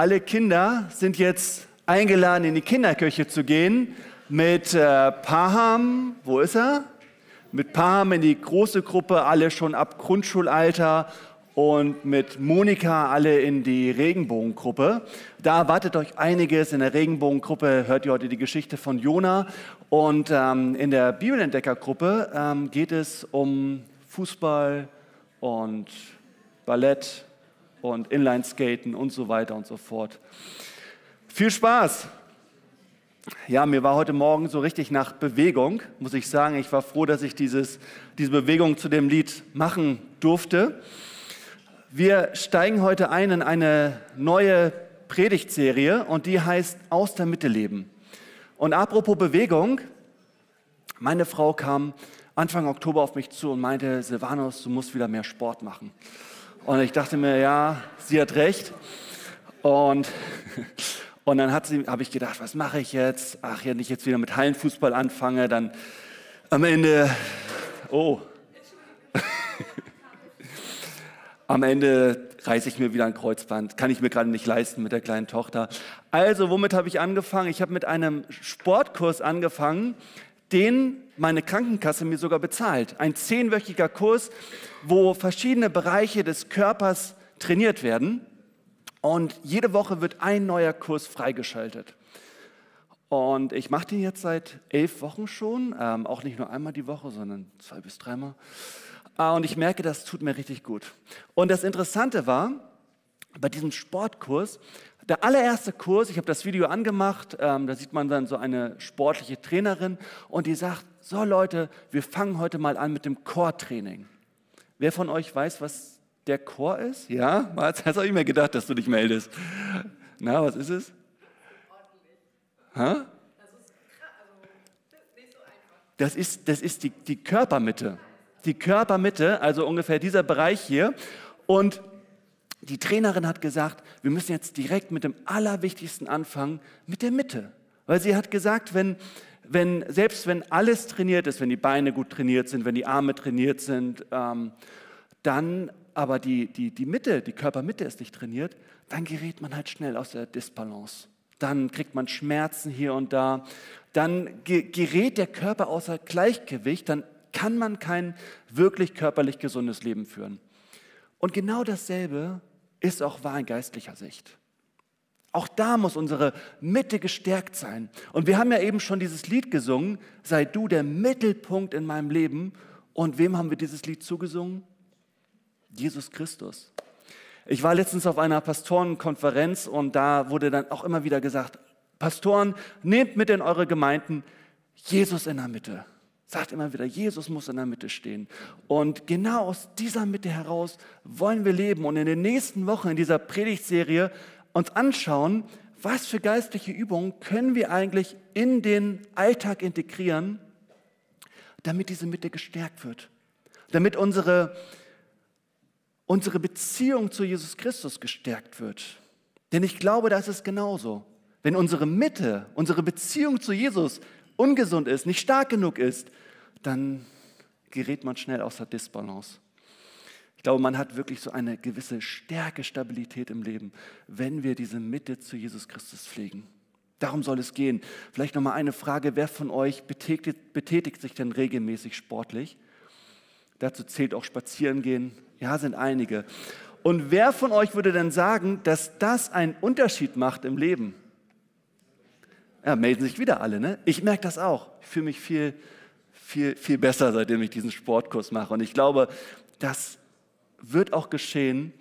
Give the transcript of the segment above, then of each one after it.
Alle Kinder sind jetzt eingeladen, in die Kinderkirche zu gehen mit äh, Paham. Wo ist er? Mit Paham in die große Gruppe, alle schon ab Grundschulalter und mit Monika alle in die Regenbogengruppe. Da erwartet euch einiges. In der Regenbogengruppe hört ihr heute die Geschichte von Jona. Und ähm, in der Bibelentdeckergruppe ähm, geht es um Fußball und Ballett und Inlineskaten und so weiter und so fort. Viel Spaß! Ja, mir war heute Morgen so richtig nach Bewegung, muss ich sagen. Ich war froh, dass ich dieses, diese Bewegung zu dem Lied machen durfte. Wir steigen heute ein in eine neue Predigtserie und die heißt Aus der Mitte leben. Und apropos Bewegung, meine Frau kam Anfang Oktober auf mich zu und meinte, Silvanus, du musst wieder mehr Sport machen. Und ich dachte mir, ja, sie hat recht. Und, und dann habe ich gedacht, was mache ich jetzt? Ach, wenn ich jetzt wieder mit Hallenfußball anfange, dann am Ende, oh, am Ende reiße ich mir wieder ein Kreuzband. Kann ich mir gerade nicht leisten mit der kleinen Tochter. Also, womit habe ich angefangen? Ich habe mit einem Sportkurs angefangen, den meine Krankenkasse mir sogar bezahlt. Ein zehnwöchiger Kurs, wo verschiedene Bereiche des Körpers trainiert werden. Und jede Woche wird ein neuer Kurs freigeschaltet. Und ich mache den jetzt seit elf Wochen schon, ähm, auch nicht nur einmal die Woche, sondern zwei bis dreimal. Äh, und ich merke, das tut mir richtig gut. Und das Interessante war, bei diesem Sportkurs der allererste Kurs, ich habe das Video angemacht, ähm, da sieht man dann so eine sportliche Trainerin und die sagt, so Leute, wir fangen heute mal an mit dem Chortraining. Wer von euch weiß, was der Chor ist? Ja, Mats, hast du ich mir gedacht, dass du dich meldest. Na, was ist es? Ha? Das ist, das ist die, die Körpermitte. Die Körpermitte, also ungefähr dieser Bereich hier. Und die Trainerin hat gesagt, wir müssen jetzt direkt mit dem Allerwichtigsten anfangen, mit der Mitte. Weil sie hat gesagt, wenn, wenn, selbst wenn alles trainiert ist, wenn die Beine gut trainiert sind, wenn die Arme trainiert sind, ähm, dann aber die, die, die Mitte, die Körpermitte ist nicht trainiert, dann gerät man halt schnell aus der Disbalance. Dann kriegt man Schmerzen hier und da. Dann gerät der Körper außer Gleichgewicht. Dann kann man kein wirklich körperlich gesundes Leben führen. Und genau dasselbe ist auch wahr in geistlicher Sicht. Auch da muss unsere Mitte gestärkt sein. Und wir haben ja eben schon dieses Lied gesungen, sei du der Mittelpunkt in meinem Leben. Und wem haben wir dieses Lied zugesungen? Jesus Christus. Ich war letztens auf einer Pastorenkonferenz und da wurde dann auch immer wieder gesagt, Pastoren, nehmt mit in eure Gemeinden Jesus in der Mitte sagt immer wieder, Jesus muss in der Mitte stehen. Und genau aus dieser Mitte heraus wollen wir leben und in den nächsten Wochen in dieser Predigtserie uns anschauen, was für geistliche Übungen können wir eigentlich in den Alltag integrieren, damit diese Mitte gestärkt wird, damit unsere, unsere Beziehung zu Jesus Christus gestärkt wird. Denn ich glaube, das ist genauso. Wenn unsere Mitte, unsere Beziehung zu Jesus ungesund ist, nicht stark genug ist, dann gerät man schnell aus der Disbalance. Ich glaube, man hat wirklich so eine gewisse Stärke, Stabilität im Leben, wenn wir diese Mitte zu Jesus Christus pflegen. Darum soll es gehen. Vielleicht noch mal eine Frage: Wer von euch betätigt, betätigt sich denn regelmäßig sportlich? Dazu zählt auch Spazierengehen. Ja, sind einige. Und wer von euch würde denn sagen, dass das einen Unterschied macht im Leben? Ja, melden sich wieder alle, ne? Ich merke das auch. Ich fühle mich viel, viel, viel besser, seitdem ich diesen Sportkurs mache. Und ich glaube, das wird auch geschehen,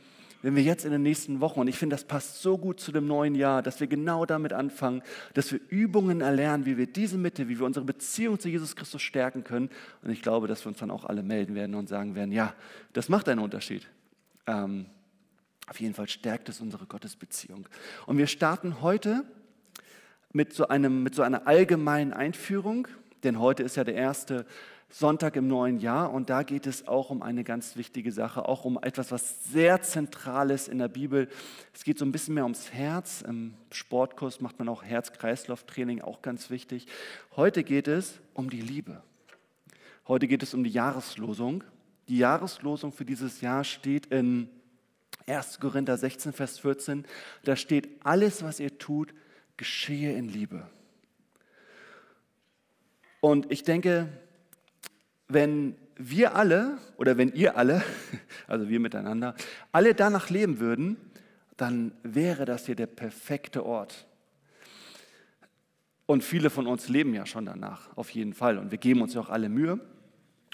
wenn wir jetzt in den nächsten Wochen, und ich finde, das passt so gut zu dem neuen Jahr, dass wir genau damit anfangen, dass wir Übungen erlernen, wie wir diese Mitte, wie wir unsere Beziehung zu Jesus Christus stärken können. Und ich glaube, dass wir uns dann auch alle melden werden und sagen werden, ja, das macht einen Unterschied. Ähm, auf jeden Fall stärkt es unsere Gottesbeziehung. Und wir starten heute mit so, einem, mit so einer allgemeinen Einführung, denn heute ist ja der erste Sonntag im neuen Jahr und da geht es auch um eine ganz wichtige Sache, auch um etwas, was sehr Zentrales in der Bibel. Es geht so ein bisschen mehr ums Herz. Im Sportkurs macht man auch Herz-Kreislauf-Training, auch ganz wichtig. Heute geht es um die Liebe. Heute geht es um die Jahreslosung. Die Jahreslosung für dieses Jahr steht in 1. Korinther 16, Vers 14, da steht, alles, was ihr tut, geschehe in Liebe. Und ich denke, wenn wir alle oder wenn ihr alle, also wir miteinander, alle danach leben würden, dann wäre das hier der perfekte Ort. Und viele von uns leben ja schon danach, auf jeden Fall. Und wir geben uns ja auch alle Mühe.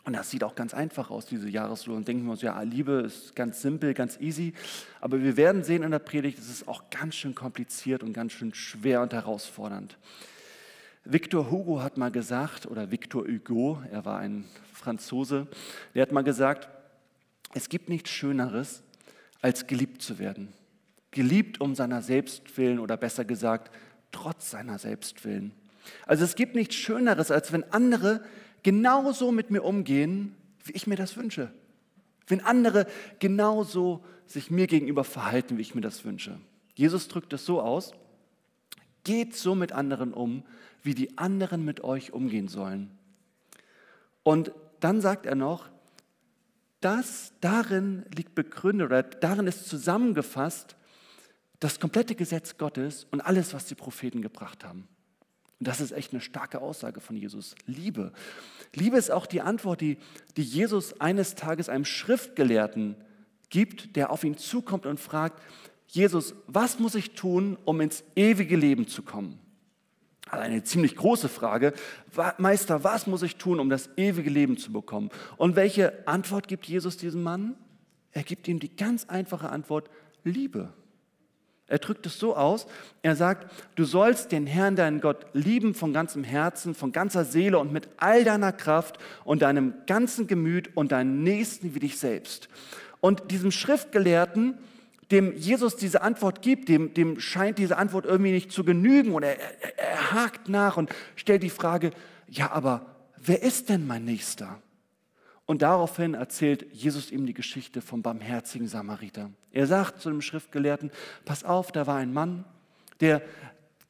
Und das sieht auch ganz einfach aus, diese Jahreslohn. Denken wir uns, ja, Liebe ist ganz simpel, ganz easy. Aber wir werden sehen in der Predigt, es ist auch ganz schön kompliziert und ganz schön schwer und herausfordernd. Victor Hugo hat mal gesagt, oder Victor Hugo, er war ein Franzose, der hat mal gesagt, es gibt nichts Schöneres, als geliebt zu werden. Geliebt um seiner selbst willen oder besser gesagt, trotz seiner selbst willen. Also es gibt nichts Schöneres, als wenn andere genauso mit mir umgehen, wie ich mir das wünsche. Wenn andere genauso sich mir gegenüber verhalten, wie ich mir das wünsche. Jesus drückt es so aus, geht so mit anderen um, wie die anderen mit euch umgehen sollen. Und dann sagt er noch, das darin liegt begründet oder darin ist zusammengefasst das komplette Gesetz Gottes und alles, was die Propheten gebracht haben. Und das ist echt eine starke Aussage von Jesus. Liebe. Liebe ist auch die Antwort, die, die Jesus eines Tages einem Schriftgelehrten gibt, der auf ihn zukommt und fragt, Jesus, was muss ich tun, um ins ewige Leben zu kommen? Also eine ziemlich große Frage. Meister, was muss ich tun, um das ewige Leben zu bekommen? Und welche Antwort gibt Jesus diesem Mann? Er gibt ihm die ganz einfache Antwort, Liebe. Er drückt es so aus, er sagt, du sollst den Herrn, deinen Gott, lieben von ganzem Herzen, von ganzer Seele und mit all deiner Kraft und deinem ganzen Gemüt und deinen Nächsten wie dich selbst. Und diesem Schriftgelehrten dem Jesus diese Antwort gibt, dem, dem scheint diese Antwort irgendwie nicht zu genügen und er, er, er hakt nach und stellt die Frage, ja, aber wer ist denn mein Nächster? Und daraufhin erzählt Jesus ihm die Geschichte vom barmherzigen Samariter. Er sagt zu dem Schriftgelehrten, pass auf, da war ein Mann, der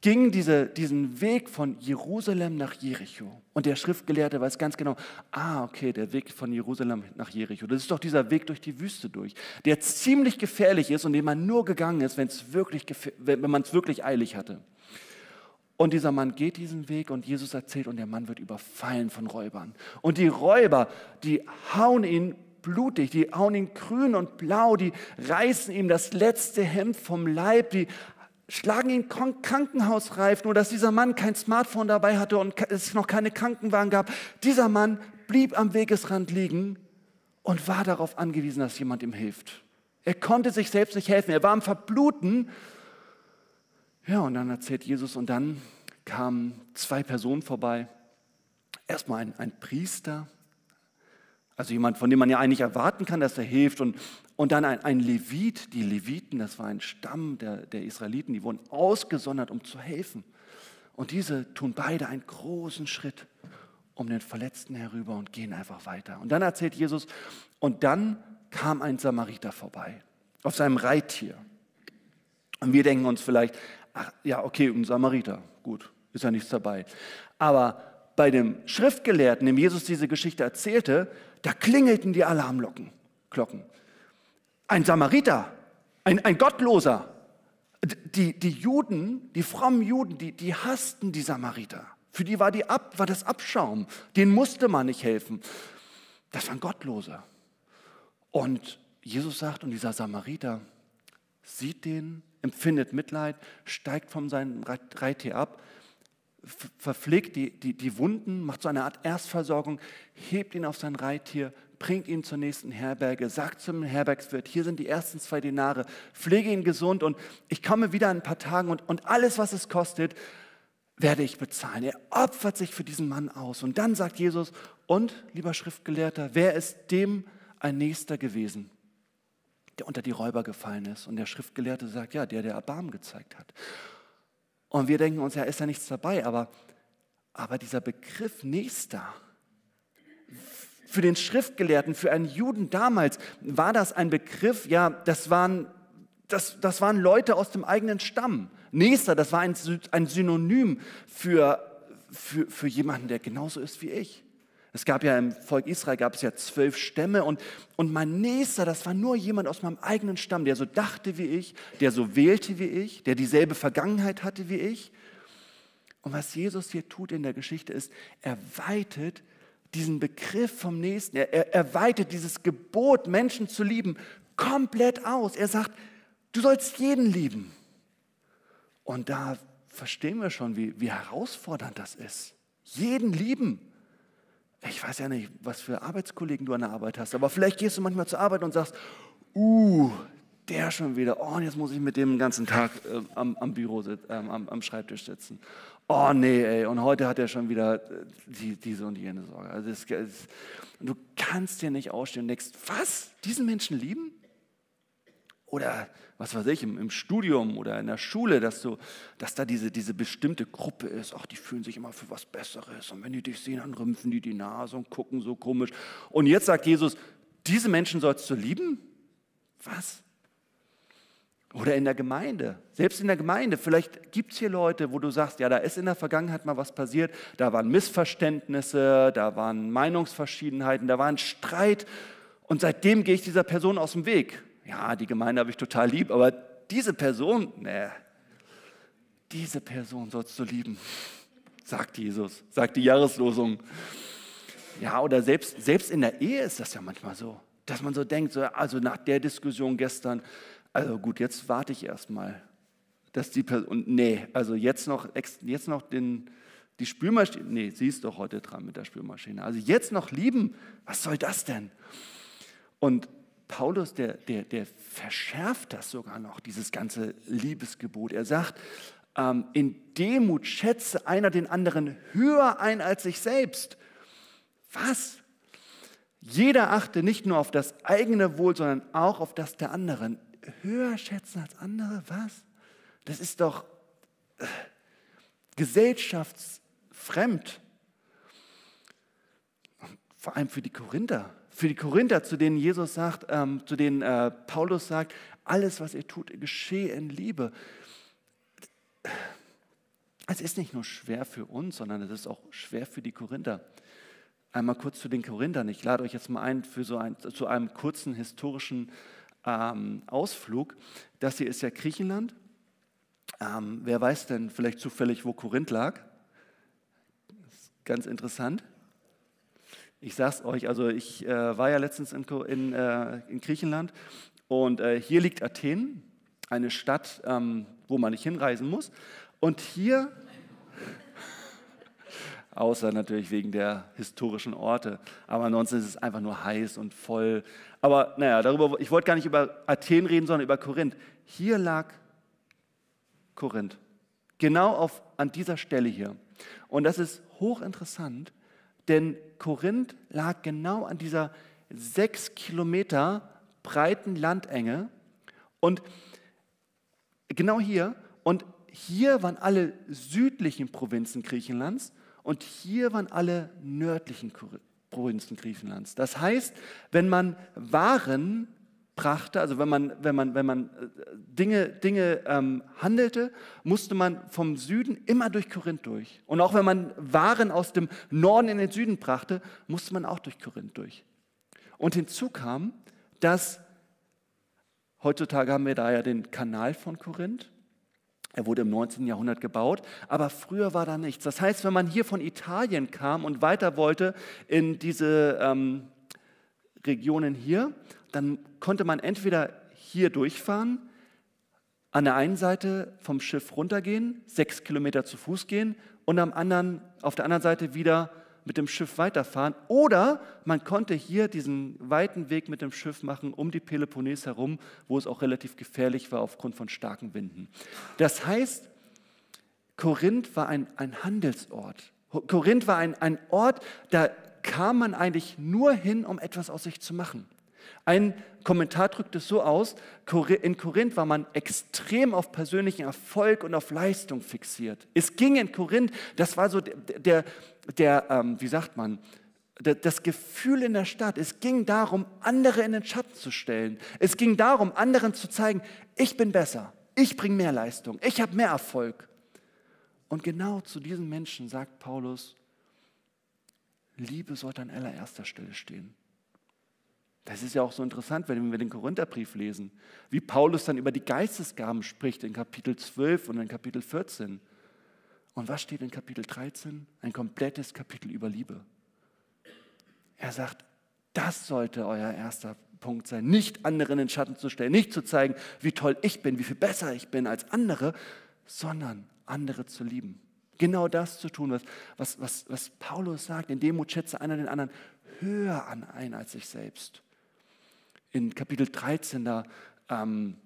ging diese, diesen Weg von Jerusalem nach Jericho. Und der Schriftgelehrte weiß ganz genau, ah, okay, der Weg von Jerusalem nach Jericho, das ist doch dieser Weg durch die Wüste durch, der ziemlich gefährlich ist und den man nur gegangen ist, wirklich, wenn man es wirklich eilig hatte. Und dieser Mann geht diesen Weg und Jesus erzählt und der Mann wird überfallen von Räubern. Und die Räuber, die hauen ihn blutig, die hauen ihn grün und blau, die reißen ihm das letzte Hemd vom Leib, die schlagen ihn krankenhausreif, nur dass dieser Mann kein Smartphone dabei hatte und es noch keine Krankenwagen gab. Dieser Mann blieb am Wegesrand liegen und war darauf angewiesen, dass jemand ihm hilft. Er konnte sich selbst nicht helfen. Er war am Verbluten. Ja, und dann erzählt Jesus, und dann kamen zwei Personen vorbei. Erstmal ein, ein Priester, also jemand, von dem man ja eigentlich erwarten kann, dass er hilft. Und, und dann ein, ein Levit, die Leviten, das war ein Stamm der, der Israeliten, die wurden ausgesondert, um zu helfen. Und diese tun beide einen großen Schritt um den Verletzten herüber und gehen einfach weiter. Und dann erzählt Jesus, und dann kam ein Samariter vorbei auf seinem Reittier. Und wir denken uns vielleicht, ach ja, okay, ein Samariter, gut, ist ja nichts dabei. Aber bei dem Schriftgelehrten, dem Jesus diese Geschichte erzählte, da klingelten die Alarmglocken. Ein Samariter, ein, ein Gottloser. Die, die Juden, die frommen Juden, die, die hassten die Samariter. Für die war, die Ab, war das Abschaum. Den musste man nicht helfen. Das waren Gottlose. Und Jesus sagt, und dieser Samariter sieht den, empfindet Mitleid, steigt von seinem Reittier ab verpflegt die, die, die Wunden, macht so eine Art Erstversorgung, hebt ihn auf sein Reittier, bringt ihn zur nächsten Herberge, sagt zum Herbergswirt, hier sind die ersten zwei Dinare, pflege ihn gesund und ich komme wieder in ein paar Tagen und, und alles, was es kostet, werde ich bezahlen. Er opfert sich für diesen Mann aus. Und dann sagt Jesus, und lieber Schriftgelehrter, wer ist dem ein Nächster gewesen, der unter die Räuber gefallen ist? Und der Schriftgelehrte sagt, ja, der, der Erbarmen gezeigt hat. Und wir denken uns, ja, ist ja nichts dabei, aber, aber dieser Begriff Nächster, für den Schriftgelehrten, für einen Juden damals, war das ein Begriff, ja, das waren, das, das waren Leute aus dem eigenen Stamm. Nächster, das war ein, ein Synonym für, für, für jemanden, der genauso ist wie ich. Es gab ja im Volk Israel gab es ja zwölf Stämme und, und mein Nächster, das war nur jemand aus meinem eigenen Stamm, der so dachte wie ich, der so wählte wie ich, der dieselbe Vergangenheit hatte wie ich. Und was Jesus hier tut in der Geschichte ist, er weitet diesen Begriff vom Nächsten, er, er, er weitet dieses Gebot, Menschen zu lieben, komplett aus. Er sagt, du sollst jeden lieben. Und da verstehen wir schon, wie, wie herausfordernd das ist. Jeden lieben. Ich weiß ja nicht, was für Arbeitskollegen du an der Arbeit hast, aber vielleicht gehst du manchmal zur Arbeit und sagst, uh, der schon wieder, oh, jetzt muss ich mit dem den ganzen Tag äh, am, am, Büro, äh, am, am, Schreibtisch sitzen. Oh nee, ey, und heute hat er schon wieder äh, die, diese und jene Sorge. Also das, das, du kannst dir nicht ausstehen und denkst, was, diesen Menschen lieben? Oder was weiß ich, im, im, Studium oder in der Schule, dass, du, dass da diese, diese bestimmte Gruppe ist, ach, die fühlen sich immer für was Besseres. Und wenn die dich sehen, dann rümpfen die die Nase und gucken so komisch. Und jetzt sagt Jesus, diese Menschen sollst du lieben? Was? Oder in der Gemeinde, selbst in der Gemeinde, vielleicht gibt es hier Leute, wo du sagst, ja, da ist in der Vergangenheit mal was passiert, da waren Missverständnisse, da waren Meinungsverschiedenheiten, da war ein Streit. Und seitdem gehe ich dieser Person aus dem Weg ja, die Gemeinde habe ich total lieb, aber diese Person, ne, diese Person sollst du lieben, sagt Jesus, sagt die Jahreslosung. Ja, oder selbst, selbst in der Ehe ist das ja manchmal so, dass man so denkt, so, also nach der Diskussion gestern, also gut, jetzt warte ich erstmal, dass die Person, nee, also jetzt noch, jetzt noch den, die Spülmaschine, nee, sie ist doch heute dran mit der Spülmaschine. Also jetzt noch lieben, was soll das denn? Und Paulus, der, der, der verschärft das sogar noch, dieses ganze Liebesgebot. Er sagt, ähm, in Demut schätze einer den anderen höher ein als sich selbst. Was? Jeder achte nicht nur auf das eigene Wohl, sondern auch auf das der anderen. Höher schätzen als andere? Was? Das ist doch äh, gesellschaftsfremd. Vor allem für die Korinther für die Korinther, zu denen Jesus sagt, ähm, zu denen äh, Paulus sagt, alles, was ihr tut, geschehe in Liebe. Es ist nicht nur schwer für uns, sondern es ist auch schwer für die Korinther. Einmal kurz zu den Korinthern. Ich lade euch jetzt mal ein, für so ein zu einem kurzen historischen ähm, Ausflug. Das hier ist ja Griechenland. Ähm, wer weiß denn vielleicht zufällig, wo Korinth lag? ganz interessant. Ich sag's euch, also ich äh, war ja letztens in, in, äh, in Griechenland und äh, hier liegt Athen, eine Stadt, ähm, wo man nicht hinreisen muss. Und hier, außer natürlich wegen der historischen Orte, aber ansonsten ist es einfach nur heiß und voll. Aber naja, darüber, ich wollte gar nicht über Athen reden, sondern über Korinth. Hier lag Korinth, genau auf, an dieser Stelle hier. Und das ist hochinteressant, denn Korinth lag genau an dieser sechs Kilometer breiten Landenge und genau hier. Und hier waren alle südlichen Provinzen Griechenlands und hier waren alle nördlichen Provinzen Griechenlands. Das heißt, wenn man Waren brachte, also wenn man, wenn man, wenn man äh, Dinge, Dinge ähm, handelte, musste man vom Süden immer durch Korinth durch. Und auch wenn man Waren aus dem Norden in den Süden brachte, musste man auch durch Korinth durch. Und hinzu kam, dass heutzutage haben wir da ja den Kanal von Korinth. Er wurde im 19. Jahrhundert gebaut, aber früher war da nichts. Das heißt, wenn man hier von Italien kam und weiter wollte in diese ähm, Regionen hier, dann konnte man entweder hier durchfahren, an der einen Seite vom Schiff runtergehen, sechs Kilometer zu Fuß gehen und am anderen, auf der anderen Seite wieder mit dem Schiff weiterfahren. Oder man konnte hier diesen weiten Weg mit dem Schiff machen um die Peloponnes herum, wo es auch relativ gefährlich war aufgrund von starken Winden. Das heißt, Korinth war ein, ein Handelsort. Korinth war ein, ein Ort, da kam man eigentlich nur hin, um etwas aus sich zu machen. Ein Kommentar drückt es so aus, in Korinth war man extrem auf persönlichen Erfolg und auf Leistung fixiert. Es ging in Korinth, das war so der, der, ähm, wie sagt man, das Gefühl in der Stadt, es ging darum, andere in den Schatten zu stellen. Es ging darum, anderen zu zeigen, ich bin besser, ich bringe mehr Leistung, ich habe mehr Erfolg. Und genau zu diesen Menschen sagt Paulus, Liebe sollte an allererster Stelle stehen. Das ist ja auch so interessant, wenn wir den Korintherbrief lesen, wie Paulus dann über die Geistesgaben spricht in Kapitel 12 und in Kapitel 14. Und was steht in Kapitel 13? Ein komplettes Kapitel über Liebe. Er sagt, das sollte euer erster Punkt sein, nicht anderen in den Schatten zu stellen, nicht zu zeigen, wie toll ich bin, wie viel besser ich bin als andere, sondern andere zu lieben. Genau das zu tun, was, was, was, was Paulus sagt, in Demut schätze einer den anderen höher an ein als sich selbst in Kapitel 13, da ähm,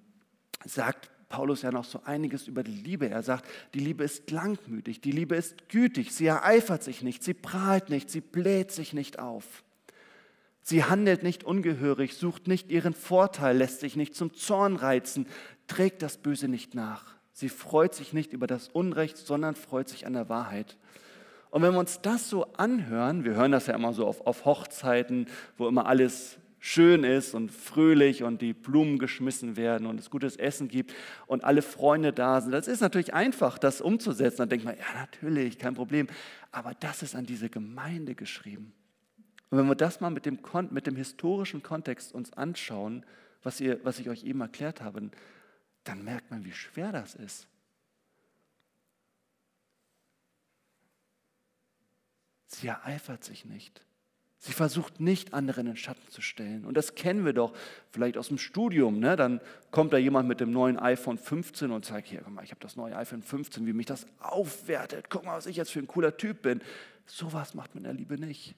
sagt Paulus ja noch so einiges über die Liebe. Er sagt, die Liebe ist langmütig, die Liebe ist gütig, sie ereifert sich nicht, sie prahlt nicht, sie bläht sich nicht auf. Sie handelt nicht ungehörig, sucht nicht ihren Vorteil, lässt sich nicht zum Zorn reizen, trägt das Böse nicht nach. Sie freut sich nicht über das Unrecht, sondern freut sich an der Wahrheit. Und wenn wir uns das so anhören, wir hören das ja immer so auf, auf Hochzeiten, wo immer alles schön ist und fröhlich und die Blumen geschmissen werden und es gutes Essen gibt und alle Freunde da sind. Das ist natürlich einfach, das umzusetzen. Dann denkt man, ja natürlich, kein Problem. Aber das ist an diese Gemeinde geschrieben. Und wenn wir das mal mit dem, mit dem historischen Kontext uns anschauen, was, ihr, was ich euch eben erklärt habe, dann merkt man, wie schwer das ist. Sie ereifert sich nicht. Sie versucht nicht, anderen in Schatten zu stellen. Und das kennen wir doch vielleicht aus dem Studium. Ne? Dann kommt da jemand mit dem neuen iPhone 15 und sagt, hier, guck mal, ich habe das neue iPhone 15, wie mich das aufwertet. Guck mal, was ich jetzt für ein cooler Typ bin. Sowas macht man in der Liebe nicht.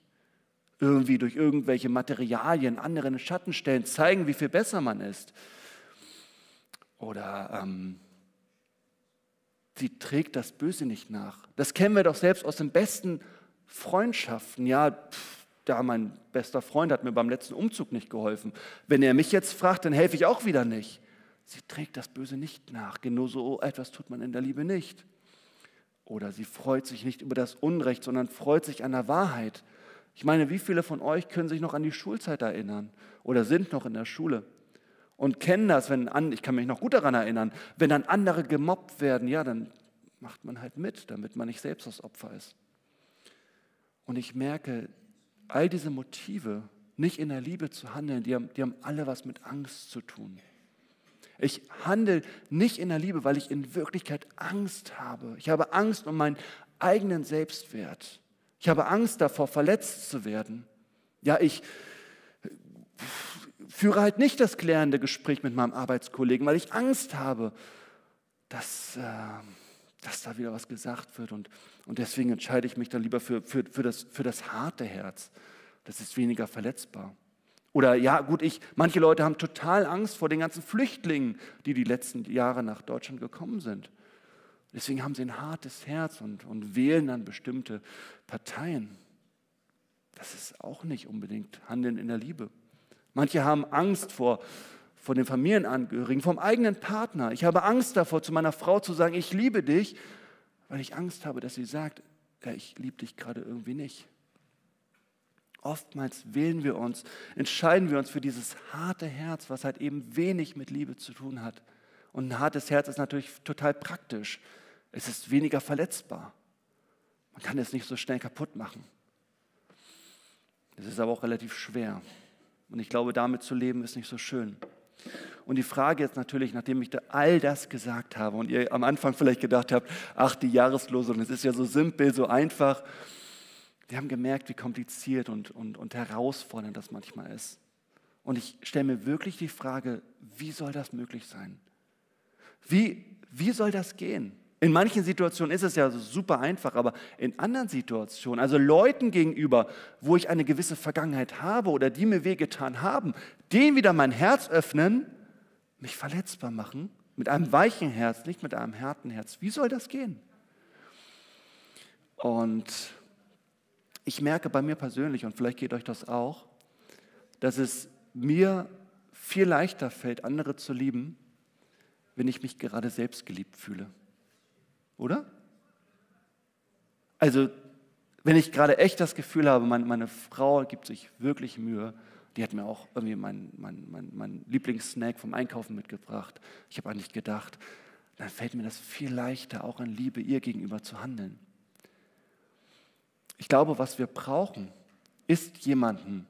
Irgendwie durch irgendwelche Materialien anderen in Schatten stellen, zeigen, wie viel besser man ist. Oder ähm, sie trägt das Böse nicht nach. Das kennen wir doch selbst aus den besten Freundschaften. Ja, pff, da mein bester Freund hat mir beim letzten Umzug nicht geholfen. Wenn er mich jetzt fragt, dann helfe ich auch wieder nicht. Sie trägt das Böse nicht nach. Genauso etwas tut man in der Liebe nicht. Oder sie freut sich nicht über das Unrecht, sondern freut sich an der Wahrheit. Ich meine, wie viele von euch können sich noch an die Schulzeit erinnern oder sind noch in der Schule und kennen das, wenn an, ich kann mich noch gut daran erinnern, wenn dann andere gemobbt werden, ja, dann macht man halt mit, damit man nicht selbst das Opfer ist. Und ich merke, all diese Motive, nicht in der Liebe zu handeln, die haben, die haben alle was mit Angst zu tun. Ich handle nicht in der Liebe, weil ich in Wirklichkeit Angst habe. Ich habe Angst um meinen eigenen Selbstwert. Ich habe Angst davor, verletzt zu werden. Ja, ich führe halt nicht das klärende Gespräch mit meinem Arbeitskollegen, weil ich Angst habe, dass, äh, dass da wieder was gesagt wird. Und, und deswegen entscheide ich mich dann lieber für, für, für, das, für das harte Herz. Das ist weniger verletzbar. Oder ja, gut, ich, manche Leute haben total Angst vor den ganzen Flüchtlingen, die die letzten Jahre nach Deutschland gekommen sind. Deswegen haben sie ein hartes Herz und, und wählen dann bestimmte Parteien. Das ist auch nicht unbedingt Handeln in der Liebe. Manche haben Angst vor, vor den Familienangehörigen, vom eigenen Partner. Ich habe Angst davor, zu meiner Frau zu sagen, ich liebe dich, weil ich Angst habe, dass sie sagt, ja, ich liebe dich gerade irgendwie nicht. Oftmals wählen wir uns, entscheiden wir uns für dieses harte Herz, was halt eben wenig mit Liebe zu tun hat. Und ein hartes Herz ist natürlich total praktisch. Es ist weniger verletzbar. Man kann es nicht so schnell kaputt machen. Es ist aber auch relativ schwer. Und ich glaube, damit zu leben ist nicht so schön. Und die Frage ist natürlich, nachdem ich da all das gesagt habe und ihr am Anfang vielleicht gedacht habt, ach, die Jahreslosung, es ist ja so simpel, so einfach. Wir haben gemerkt, wie kompliziert und, und, und herausfordernd das manchmal ist. Und ich stelle mir wirklich die Frage, wie soll das möglich sein? Wie, wie soll das gehen? In manchen Situationen ist es ja super einfach, aber in anderen Situationen, also Leuten gegenüber, wo ich eine gewisse Vergangenheit habe oder die mir wehgetan haben, denen wieder mein Herz öffnen, mich verletzbar machen, mit einem weichen Herz, nicht mit einem harten Herz. Wie soll das gehen? Und ich merke bei mir persönlich, und vielleicht geht euch das auch, dass es mir viel leichter fällt, andere zu lieben, wenn ich mich gerade selbst geliebt fühle. Oder? Also, wenn ich gerade echt das Gefühl habe, meine, meine Frau gibt sich wirklich Mühe, die hat mir auch irgendwie meinen mein, mein, mein Lieblingssnack vom Einkaufen mitgebracht. Ich habe eigentlich gedacht, dann fällt mir das viel leichter, auch in Liebe ihr gegenüber zu handeln. Ich glaube, was wir brauchen, ist jemanden,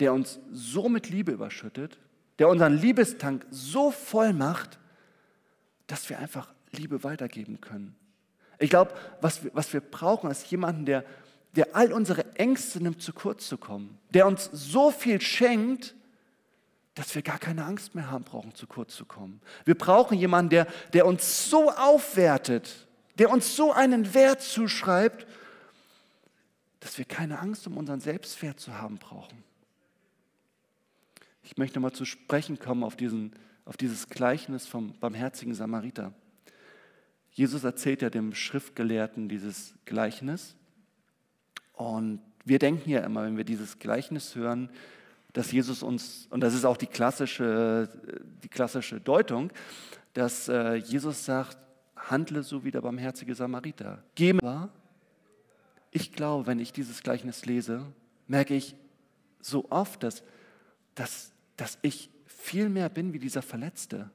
der uns so mit Liebe überschüttet, der unseren Liebestank so voll macht, dass wir einfach Liebe weitergeben können. Ich glaube, was wir, was wir brauchen, ist jemanden, der, der all unsere Ängste nimmt, zu kurz zu kommen, der uns so viel schenkt, dass wir gar keine Angst mehr haben brauchen, zu kurz zu kommen. Wir brauchen jemanden, der, der uns so aufwertet, der uns so einen Wert zuschreibt, dass wir keine Angst um unseren Selbstwert zu haben brauchen. Ich möchte mal zu sprechen kommen auf, diesen, auf dieses Gleichnis vom barmherzigen Samariter. Jesus erzählt ja dem Schriftgelehrten dieses Gleichnis. Und wir denken ja immer, wenn wir dieses Gleichnis hören, dass Jesus uns, und das ist auch die klassische, die klassische Deutung, dass äh, Jesus sagt, handle so wie der barmherzige Samariter. Geh mir. Ich glaube, wenn ich dieses Gleichnis lese, merke ich so oft, dass, dass, dass ich viel mehr bin wie dieser Verletzte,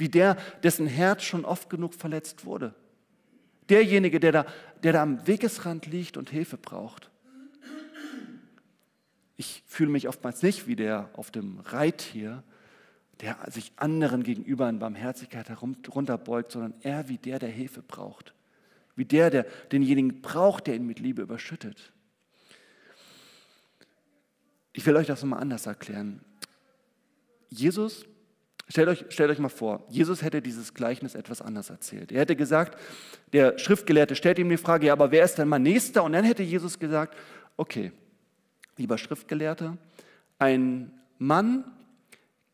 wie der, dessen Herz schon oft genug verletzt wurde. Derjenige, der da, der da am Wegesrand liegt und Hilfe braucht. Ich fühle mich oftmals nicht wie der auf dem Reittier, der sich anderen gegenüber in Barmherzigkeit herunterbeugt, sondern er wie der, der Hilfe braucht. Wie der, der denjenigen braucht, der ihn mit Liebe überschüttet. Ich will euch das nochmal anders erklären. Jesus, stellt euch, stellt euch mal vor, Jesus hätte dieses Gleichnis etwas anders erzählt. Er hätte gesagt, der Schriftgelehrte stellt ihm die Frage, ja, aber wer ist denn mein Nächster? Und dann hätte Jesus gesagt, okay, lieber Schriftgelehrter, ein Mann,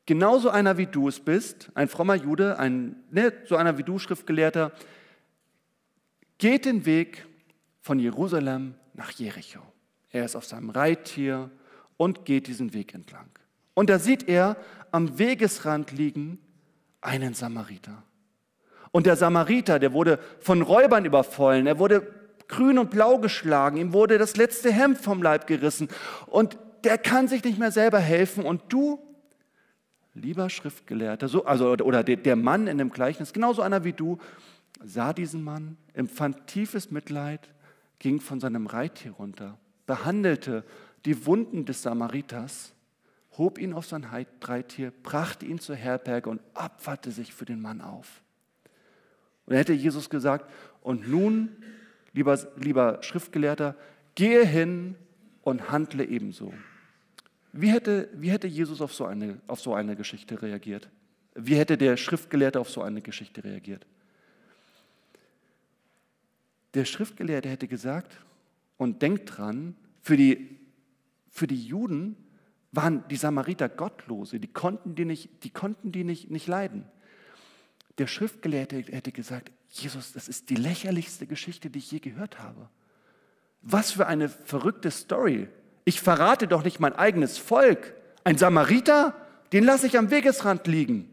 genauso einer wie du es bist, ein frommer Jude, ein, ne, so einer wie du, Schriftgelehrter, geht den Weg von Jerusalem nach Jericho. Er ist auf seinem Reittier und geht diesen Weg entlang. Und da sieht er am Wegesrand liegen einen Samariter. Und der Samariter, der wurde von Räubern überfallen, er wurde grün und blau geschlagen, ihm wurde das letzte Hemd vom Leib gerissen und der kann sich nicht mehr selber helfen. Und du, lieber Schriftgelehrter, so, also, oder der Mann in dem Gleichnis, genauso einer wie du, sah diesen Mann, empfand tiefes Mitleid, ging von seinem Reittier runter, behandelte die Wunden des Samariters, hob ihn auf sein Reittier, brachte ihn zur Herberge und abwarte sich für den Mann auf. Und er hätte Jesus gesagt, und nun lieber, lieber Schriftgelehrter, gehe hin und handle ebenso. Wie hätte, wie hätte Jesus auf so, eine, auf so eine Geschichte reagiert? Wie hätte der Schriftgelehrte auf so eine Geschichte reagiert? Der Schriftgelehrte hätte gesagt, und denkt dran, für die, für die Juden waren die Samariter Gottlose, die konnten die nicht, die konnten die nicht, nicht leiden. Der Schriftgelehrte hätte gesagt, Jesus, das ist die lächerlichste Geschichte, die ich je gehört habe. Was für eine verrückte Story. Ich verrate doch nicht mein eigenes Volk. Ein Samariter, den lasse ich am Wegesrand liegen.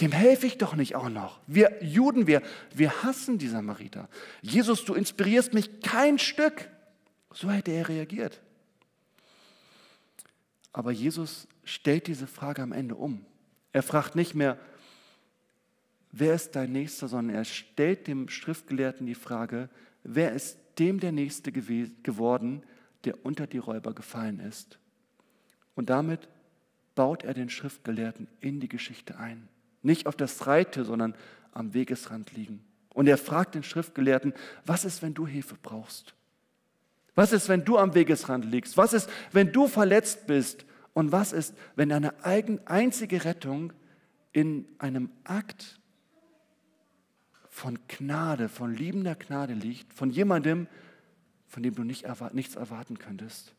Dem helfe ich doch nicht auch noch. Wir Juden, wir, wir hassen die Samariter. Jesus, du inspirierst mich kein Stück. So hätte er reagiert. Aber Jesus stellt diese Frage am Ende um. Er fragt nicht mehr, wer ist dein Nächster, sondern er stellt dem Schriftgelehrten die Frage, wer ist dem der Nächste geworden, der unter die Räuber gefallen ist. Und damit baut er den Schriftgelehrten in die Geschichte ein. Nicht auf das Reite, sondern am Wegesrand liegen. Und er fragt den Schriftgelehrten, was ist, wenn du Hilfe brauchst? Was ist, wenn du am Wegesrand liegst? Was ist, wenn du verletzt bist? Und was ist, wenn deine einzige Rettung in einem Akt von Gnade, von liebender Gnade liegt, von jemandem, von dem du nicht erwart nichts erwarten könntest.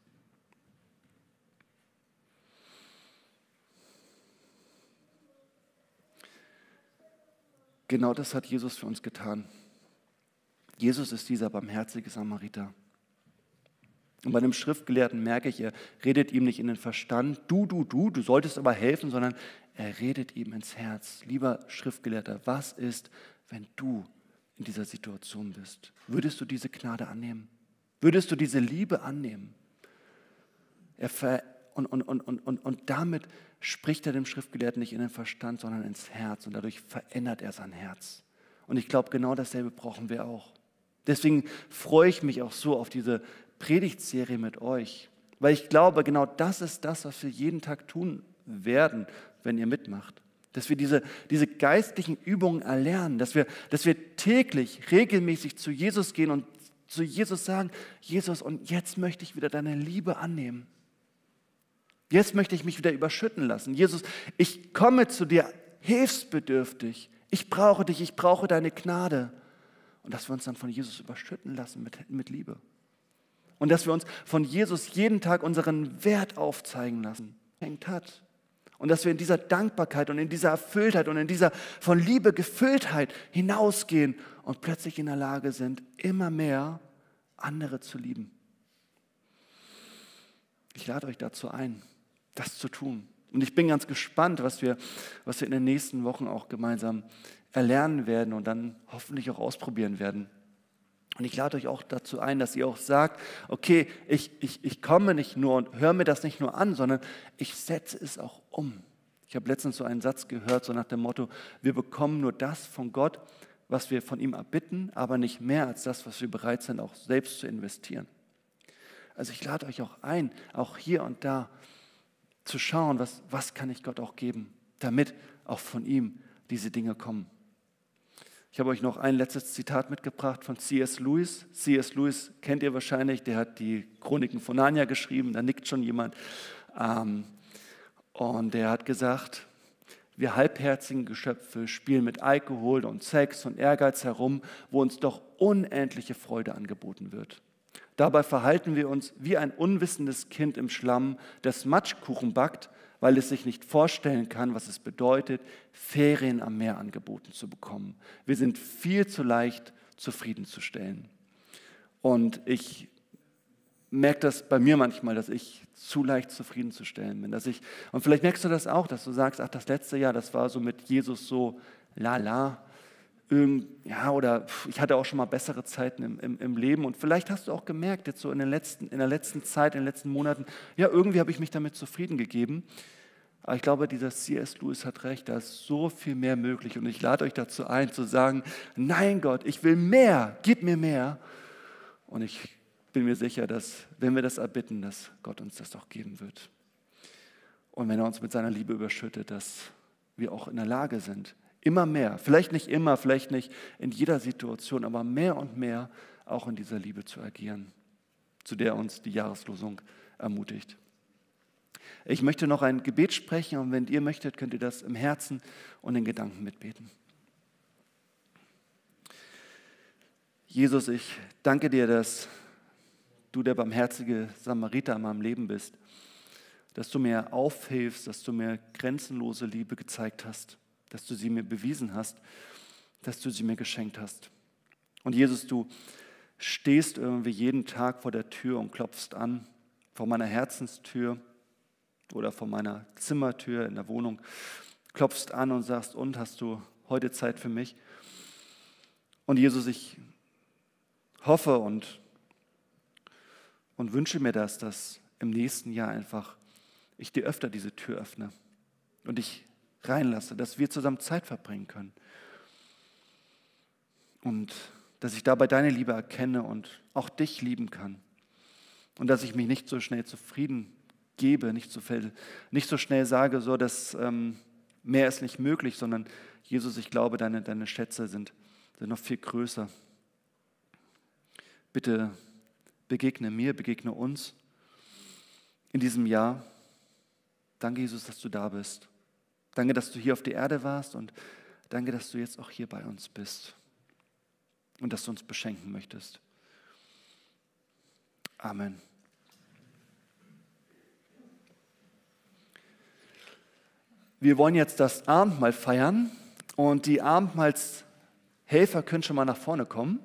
Genau das hat Jesus für uns getan. Jesus ist dieser barmherzige Samariter. Und bei dem Schriftgelehrten merke ich, er redet ihm nicht in den Verstand, du, du, du, du solltest aber helfen, sondern er redet ihm ins Herz. Lieber Schriftgelehrter, was ist, wenn du in dieser Situation bist? Würdest du diese Gnade annehmen? Würdest du diese Liebe annehmen? Er ver und, und, und, und, und damit spricht er dem Schriftgelehrten nicht in den Verstand, sondern ins Herz. Und dadurch verändert er sein Herz. Und ich glaube, genau dasselbe brauchen wir auch. Deswegen freue ich mich auch so auf diese Predigtserie mit euch, weil ich glaube, genau das ist das, was wir jeden Tag tun werden, wenn ihr mitmacht. Dass wir diese, diese geistlichen Übungen erlernen, dass wir, dass wir täglich, regelmäßig zu Jesus gehen und zu Jesus sagen, Jesus, und jetzt möchte ich wieder deine Liebe annehmen. Jetzt möchte ich mich wieder überschütten lassen. Jesus, ich komme zu dir hilfsbedürftig. Ich brauche dich, ich brauche deine Gnade. Und dass wir uns dann von Jesus überschütten lassen mit, mit Liebe. Und dass wir uns von Jesus jeden Tag unseren Wert aufzeigen lassen. Hängt hat. Und dass wir in dieser Dankbarkeit und in dieser Erfülltheit und in dieser von Liebe Gefülltheit hinausgehen und plötzlich in der Lage sind, immer mehr andere zu lieben. Ich lade euch dazu ein, das zu tun. Und ich bin ganz gespannt, was wir, was wir in den nächsten Wochen auch gemeinsam erlernen werden und dann hoffentlich auch ausprobieren werden. Und ich lade euch auch dazu ein, dass ihr auch sagt, okay, ich, ich, ich komme nicht nur und höre mir das nicht nur an, sondern ich setze es auch um. Ich habe letztens so einen Satz gehört, so nach dem Motto, wir bekommen nur das von Gott, was wir von ihm erbitten, aber nicht mehr als das, was wir bereit sind, auch selbst zu investieren. Also ich lade euch auch ein, auch hier und da zu schauen, was, was kann ich Gott auch geben, damit auch von ihm diese Dinge kommen. Ich habe euch noch ein letztes Zitat mitgebracht von C.S. Lewis. C.S. Lewis kennt ihr wahrscheinlich, der hat die Chroniken von Narnia geschrieben, da nickt schon jemand. Ähm, und der hat gesagt, wir halbherzigen Geschöpfe spielen mit Alkohol und Sex und Ehrgeiz herum, wo uns doch unendliche Freude angeboten wird. Dabei verhalten wir uns wie ein unwissendes Kind im Schlamm, das Matschkuchen backt, weil es sich nicht vorstellen kann, was es bedeutet, Ferien am Meer angeboten zu bekommen. Wir sind viel zu leicht zufriedenzustellen. Und ich merke das bei mir manchmal, dass ich zu leicht zufriedenzustellen bin. Dass ich, und vielleicht merkst du das auch, dass du sagst, ach, das letzte Jahr, das war so mit Jesus so lala. Ja, oder ich hatte auch schon mal bessere Zeiten im, im, im Leben. Und vielleicht hast du auch gemerkt, jetzt so in, den letzten, in der letzten Zeit, in den letzten Monaten, ja, irgendwie habe ich mich damit zufrieden gegeben. Aber ich glaube, dieser C.S. Lewis hat recht, da ist so viel mehr möglich. Und ich lade euch dazu ein, zu sagen, nein Gott, ich will mehr, gib mir mehr. Und ich bin mir sicher, dass wenn wir das erbitten, dass Gott uns das auch geben wird. Und wenn er uns mit seiner Liebe überschüttet, dass wir auch in der Lage sind, immer mehr, vielleicht nicht immer, vielleicht nicht in jeder Situation, aber mehr und mehr auch in dieser Liebe zu agieren, zu der uns die Jahreslosung ermutigt. Ich möchte noch ein Gebet sprechen und wenn ihr möchtet, könnt ihr das im Herzen und in Gedanken mitbeten. Jesus, ich danke dir, dass du der barmherzige Samariter in meinem Leben bist, dass du mir aufhilfst, dass du mir grenzenlose Liebe gezeigt hast, dass du sie mir bewiesen hast, dass du sie mir geschenkt hast. Und Jesus, du stehst irgendwie jeden Tag vor der Tür und klopfst an, vor meiner Herzenstür oder vor meiner Zimmertür in der Wohnung, klopfst an und sagst, und hast du heute Zeit für mich? Und Jesus, ich hoffe und und wünsche mir das, dass im nächsten Jahr einfach ich dir öfter diese Tür öffne und dich reinlasse, dass wir zusammen Zeit verbringen können. Und dass ich dabei deine Liebe erkenne und auch dich lieben kann. Und dass ich mich nicht so schnell zufrieden gebe, nicht so, viel, nicht so schnell sage, so dass ähm, mehr ist nicht möglich, sondern Jesus, ich glaube, deine, deine Schätze sind, sind noch viel größer. Bitte begegne mir, begegne uns in diesem Jahr. Danke, Jesus, dass du da bist. Danke, dass du hier auf der Erde warst und danke, dass du jetzt auch hier bei uns bist und dass du uns beschenken möchtest. Amen. Wir wollen jetzt das Abendmahl feiern und die Abendmahlshelfer können schon mal nach vorne kommen.